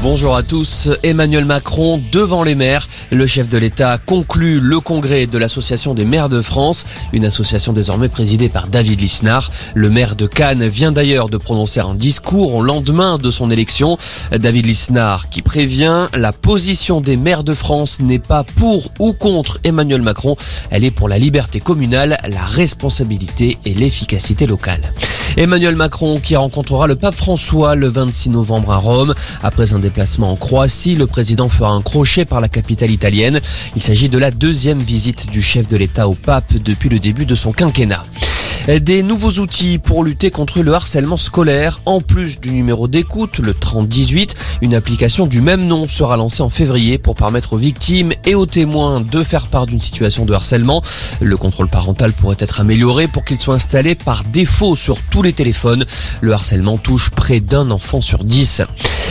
Bonjour à tous. Emmanuel Macron devant les maires. Le chef de l'État conclut le congrès de l'Association des maires de France, une association désormais présidée par David Lisnard. Le maire de Cannes vient d'ailleurs de prononcer un discours au lendemain de son élection. David Lisnard qui prévient la position des maires de France n'est pas pour ou contre Emmanuel Macron. Elle est pour la liberté communale, la responsabilité et l'efficacité locale. Emmanuel Macron qui rencontrera le pape François le 26 novembre à Rome. Après un déplacement en Croatie, le président fera un crochet par la capitale italienne. Il s'agit de la deuxième visite du chef de l'État au pape depuis le début de son quinquennat. Des nouveaux outils pour lutter contre le harcèlement scolaire. En plus du numéro d'écoute, le 3018, une application du même nom sera lancée en février pour permettre aux victimes et aux témoins de faire part d'une situation de harcèlement. Le contrôle parental pourrait être amélioré pour qu'il soit installé par défaut sur tous les téléphones. Le harcèlement touche près d'un enfant sur dix.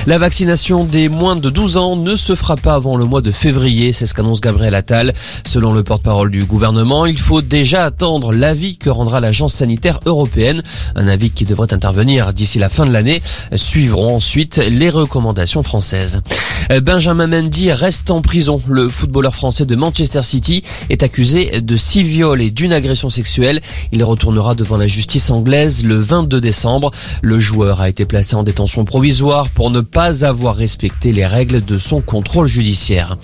La vaccination des moins de 12 ans ne se fera pas avant le mois de février, c'est ce qu'annonce Gabriel Attal. Selon le porte-parole du gouvernement, il faut déjà attendre l'avis que rendra l'agence sanitaire européenne. Un avis qui devrait intervenir d'ici la fin de l'année. Suivront ensuite les recommandations françaises. Benjamin Mendy reste en prison. Le footballeur français de Manchester City est accusé de six viols et d'une agression sexuelle. Il retournera devant la justice anglaise le 22 décembre. Le joueur a été placé en détention provisoire pour ne pas avoir respecté les règles de son contrôle judiciaire.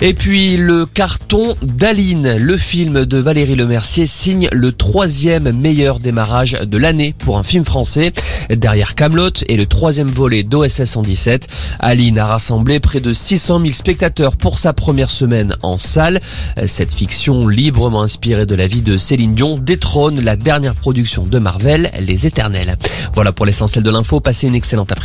Et puis le carton d'Aline, le film de Valérie Lemercier signe le troisième meilleur démarrage de l'année pour un film français. Derrière Camelot et le troisième volet d'OSS 117, Aline a rassemblé près de 600 000 spectateurs pour sa première semaine en salle. Cette fiction librement inspirée de la vie de Céline Dion détrône la dernière production de Marvel, Les Éternels. Voilà pour l'essentiel de l'info. Passez une excellente après-midi.